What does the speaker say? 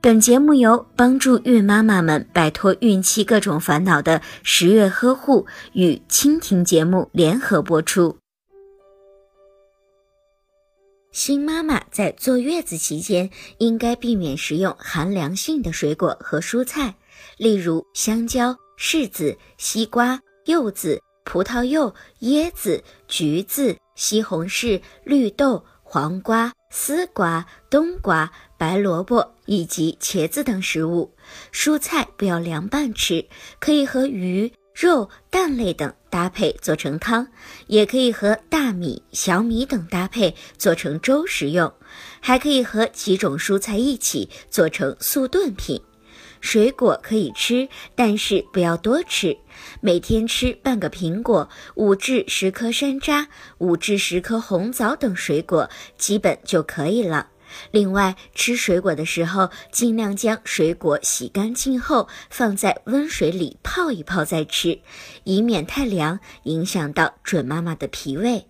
本节目由帮助孕妈妈们摆脱孕期各种烦恼的十月呵护与蜻蜓节目联合播出。新妈妈在坐月子期间应该避免食用寒凉性的水果和蔬菜，例如香蕉、柿子、西瓜、柚子、葡萄柚、椰子、橘子、西红柿、绿豆、黄瓜。丝瓜、冬瓜、白萝卜以及茄子等食物，蔬菜不要凉拌吃，可以和鱼、肉、蛋类等搭配做成汤，也可以和大米、小米等搭配做成粥食用，还可以和几种蔬菜一起做成速炖品。水果可以吃，但是不要多吃。每天吃半个苹果，五至十颗山楂，五至十颗红枣等水果，基本就可以了。另外，吃水果的时候，尽量将水果洗干净后放在温水里泡一泡再吃，以免太凉影响到准妈妈的脾胃。